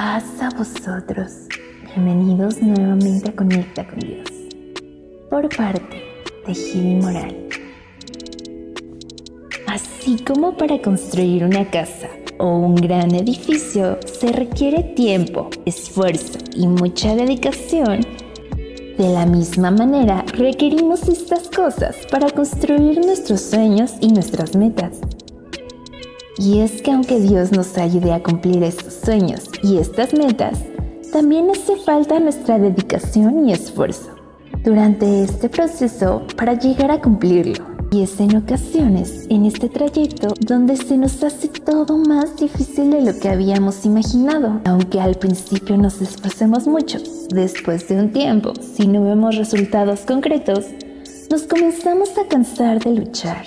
Paz a vosotros. Bienvenidos nuevamente a Conecta con Dios. Por parte de Jimmy Moral. Así como para construir una casa o un gran edificio se requiere tiempo, esfuerzo y mucha dedicación, de la misma manera requerimos estas cosas para construir nuestros sueños y nuestras metas. Y es que aunque Dios nos ayude a cumplir estos sueños y estas metas, también hace falta nuestra dedicación y esfuerzo durante este proceso para llegar a cumplirlo. Y es en ocasiones, en este trayecto, donde se nos hace todo más difícil de lo que habíamos imaginado. Aunque al principio nos esforcemos mucho, después de un tiempo, si no vemos resultados concretos, nos comenzamos a cansar de luchar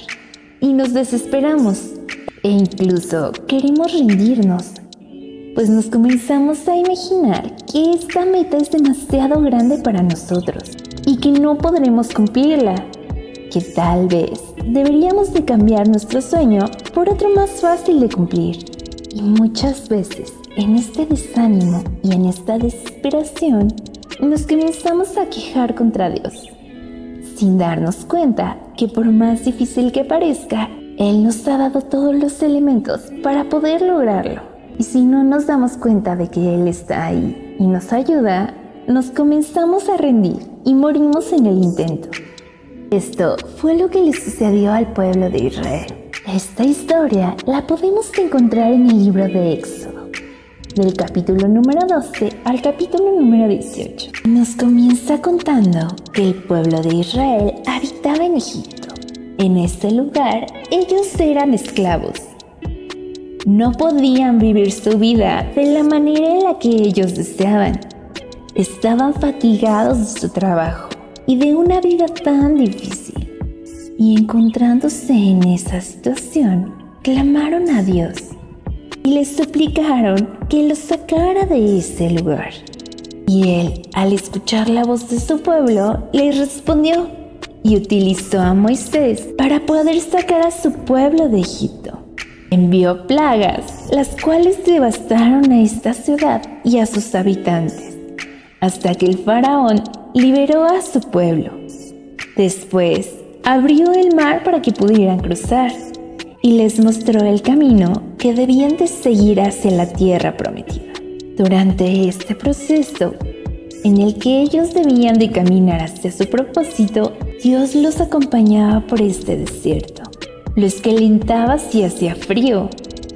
y nos desesperamos e incluso queremos rendirnos, pues nos comenzamos a imaginar que esta meta es demasiado grande para nosotros y que no podremos cumplirla, que tal vez deberíamos de cambiar nuestro sueño por otro más fácil de cumplir. Y muchas veces en este desánimo y en esta desesperación nos comenzamos a quejar contra Dios, sin darnos cuenta que por más difícil que parezca, él nos ha dado todos los elementos para poder lograrlo. Y si no nos damos cuenta de que Él está ahí y nos ayuda, nos comenzamos a rendir y morimos en el intento. Esto fue lo que le sucedió al pueblo de Israel. Esta historia la podemos encontrar en el libro de Éxodo, del capítulo número 12 al capítulo número 18. Nos comienza contando que el pueblo de Israel habitaba en Egipto en este lugar ellos eran esclavos. No podían vivir su vida de la manera en la que ellos deseaban. Estaban fatigados de su trabajo y de una vida tan difícil. Y encontrándose en esa situación, clamaron a Dios y le suplicaron que los sacara de ese lugar. Y él, al escuchar la voz de su pueblo, les respondió, y utilizó a Moisés para poder sacar a su pueblo de Egipto. Envió plagas, las cuales devastaron a esta ciudad y a sus habitantes, hasta que el faraón liberó a su pueblo. Después, abrió el mar para que pudieran cruzar y les mostró el camino que debían de seguir hacia la tierra prometida. Durante este proceso, en el que ellos debían de caminar hacia su propósito, Dios los acompañaba por este desierto. Los calentaba si hacía frío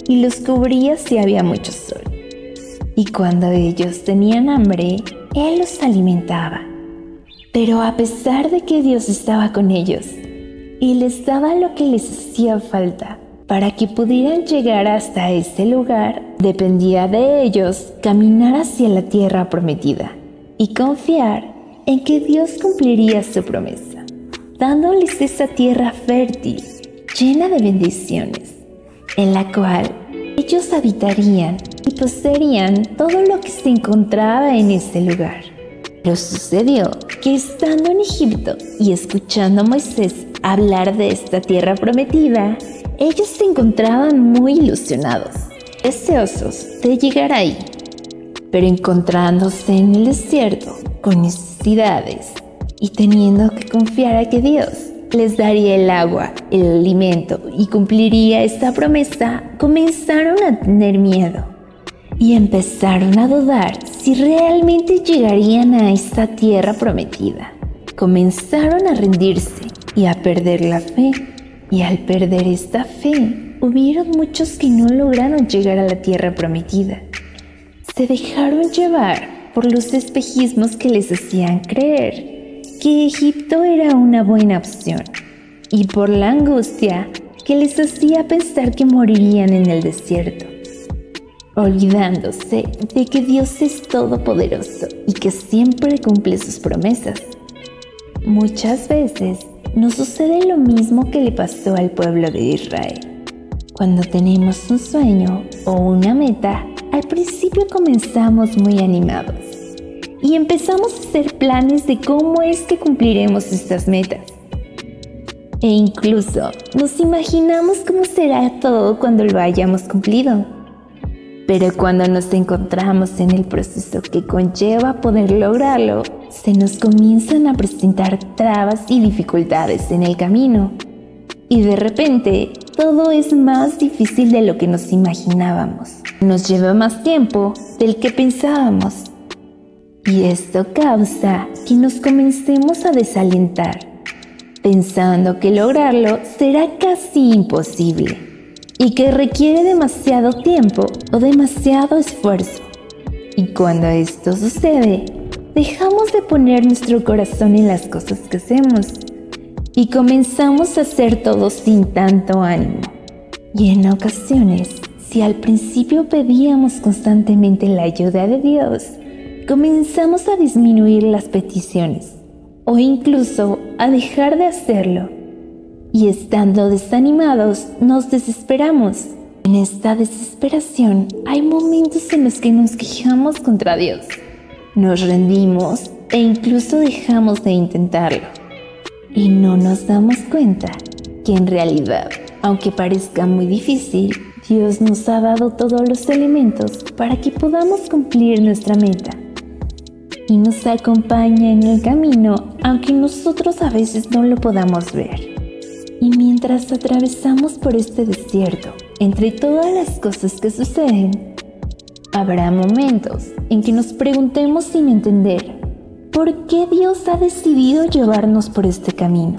y los cubría si había mucho sol. Y cuando ellos tenían hambre, Él los alimentaba. Pero a pesar de que Dios estaba con ellos y les daba lo que les hacía falta para que pudieran llegar hasta ese lugar, dependía de ellos caminar hacia la tierra prometida y confiar en que Dios cumpliría su promesa dándoles esa tierra fértil, llena de bendiciones, en la cual ellos habitarían y poseerían todo lo que se encontraba en ese lugar. Pero sucedió que estando en Egipto y escuchando Moisés hablar de esta tierra prometida, ellos se encontraban muy ilusionados, deseosos de llegar ahí, pero encontrándose en el desierto con necesidades y teniendo que confiar a que Dios les daría el agua, el alimento y cumpliría esta promesa, comenzaron a tener miedo y empezaron a dudar si realmente llegarían a esta tierra prometida. Comenzaron a rendirse y a perder la fe. Y al perder esta fe, hubieron muchos que no lograron llegar a la tierra prometida. Se dejaron llevar por los espejismos que les hacían creer que Egipto era una buena opción y por la angustia que les hacía pensar que morirían en el desierto, olvidándose de que Dios es todopoderoso y que siempre cumple sus promesas. Muchas veces nos sucede lo mismo que le pasó al pueblo de Israel. Cuando tenemos un sueño o una meta, al principio comenzamos muy animados y empezamos a hacer planes de cómo es que cumpliremos estas metas. E incluso nos imaginamos cómo será todo cuando lo hayamos cumplido. Pero cuando nos encontramos en el proceso que conlleva poder lograrlo, se nos comienzan a presentar trabas y dificultades en el camino. Y de repente, todo es más difícil de lo que nos imaginábamos. Nos lleva más tiempo del que pensábamos. Y esto causa que nos comencemos a desalentar, pensando que lograrlo será casi imposible y que requiere demasiado tiempo o demasiado esfuerzo. Y cuando esto sucede, dejamos de poner nuestro corazón en las cosas que hacemos y comenzamos a hacer todo sin tanto ánimo. Y en ocasiones, si al principio pedíamos constantemente la ayuda de Dios, comenzamos a disminuir las peticiones o incluso a dejar de hacerlo y estando desanimados nos desesperamos. En esta desesperación hay momentos en los que nos quejamos contra Dios, nos rendimos e incluso dejamos de intentarlo. Y no nos damos cuenta que en realidad, aunque parezca muy difícil, Dios nos ha dado todos los elementos para que podamos cumplir nuestra meta. Y nos acompaña en el camino, aunque nosotros a veces no lo podamos ver. Y mientras atravesamos por este desierto, entre todas las cosas que suceden, habrá momentos en que nos preguntemos sin entender, ¿por qué Dios ha decidido llevarnos por este camino?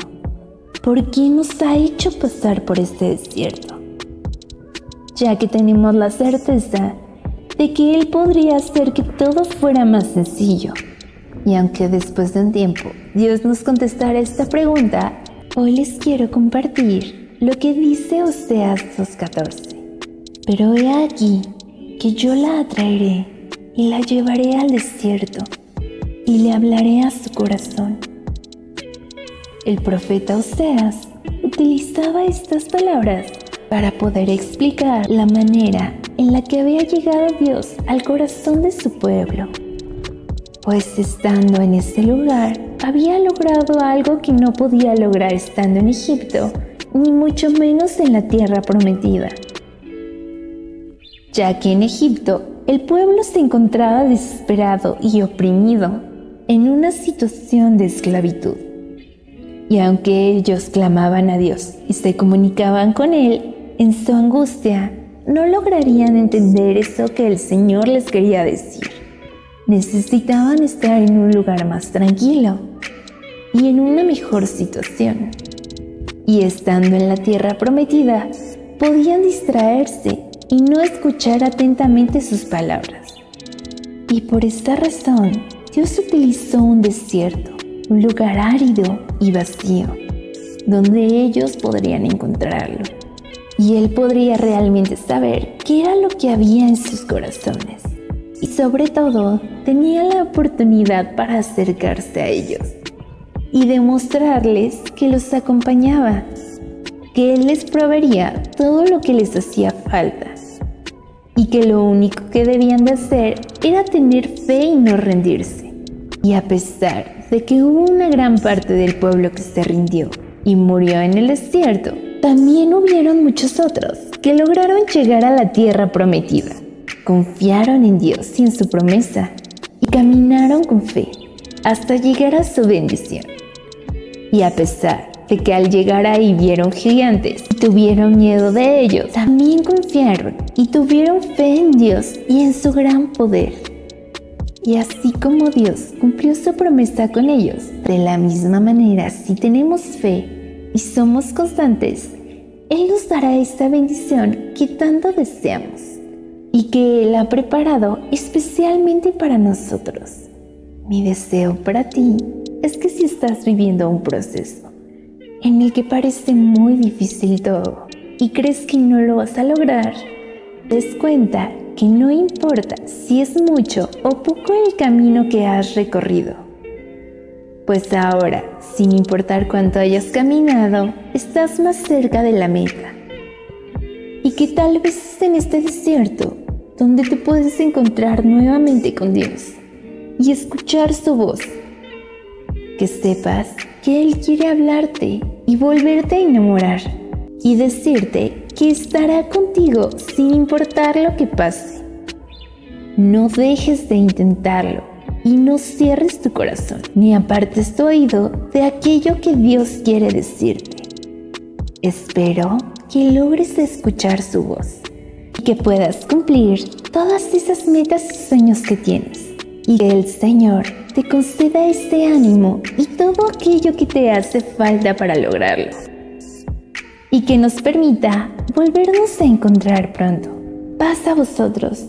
¿Por qué nos ha hecho pasar por este desierto? Ya que tenemos la certeza de que Él podría hacer que todo fuera más sencillo. Y aunque después de un tiempo Dios nos contestara esta pregunta, Hoy les quiero compartir lo que dice Oseas 2.14. Pero he aquí que yo la atraeré y la llevaré al desierto y le hablaré a su corazón. El profeta Oseas utilizaba estas palabras para poder explicar la manera en la que había llegado Dios al corazón de su pueblo. Pues estando en ese lugar, había logrado algo que no podía lograr estando en Egipto, ni mucho menos en la tierra prometida. Ya que en Egipto el pueblo se encontraba desesperado y oprimido en una situación de esclavitud. Y aunque ellos clamaban a Dios y se comunicaban con Él en su angustia, no lograrían entender eso que el Señor les quería decir. Necesitaban estar en un lugar más tranquilo y en una mejor situación. Y estando en la tierra prometida, podían distraerse y no escuchar atentamente sus palabras. Y por esta razón, Dios utilizó un desierto, un lugar árido y vacío, donde ellos podrían encontrarlo. Y Él podría realmente saber qué era lo que había en sus corazones. Y sobre todo, tenía la oportunidad para acercarse a ellos y demostrarles que los acompañaba, que Él les proveería todo lo que les hacía falta y que lo único que debían de hacer era tener fe y no rendirse. Y a pesar de que hubo una gran parte del pueblo que se rindió y murió en el desierto, también hubieron muchos otros que lograron llegar a la tierra prometida, confiaron en Dios y en su promesa y caminaron con fe hasta llegar a su bendición. Y a pesar de que al llegar ahí vieron gigantes y tuvieron miedo de ellos, también confiaron y tuvieron fe en Dios y en su gran poder. Y así como Dios cumplió su promesa con ellos, de la misma manera, si tenemos fe y somos constantes, Él nos dará esta bendición que tanto deseamos y que Él ha preparado especialmente para nosotros. Mi deseo para ti es que si estás viviendo un proceso en el que parece muy difícil todo y crees que no lo vas a lograr, des cuenta que no importa si es mucho o poco el camino que has recorrido. Pues ahora, sin importar cuánto hayas caminado, estás más cerca de la meta. Y que tal vez es en este desierto donde te puedes encontrar nuevamente con Dios y escuchar su voz que sepas que Él quiere hablarte y volverte a enamorar y decirte que estará contigo sin importar lo que pase No dejes de intentarlo y no cierres tu corazón, ni apartes tu oído de aquello que Dios quiere decirte. Espero que logres escuchar su voz y que puedas cumplir todas esas metas y sueños que tienes. Y que el Señor te conceda este ánimo y todo aquello que te hace falta para lograrlo. Y que nos permita volvernos a encontrar pronto. Paz a vosotros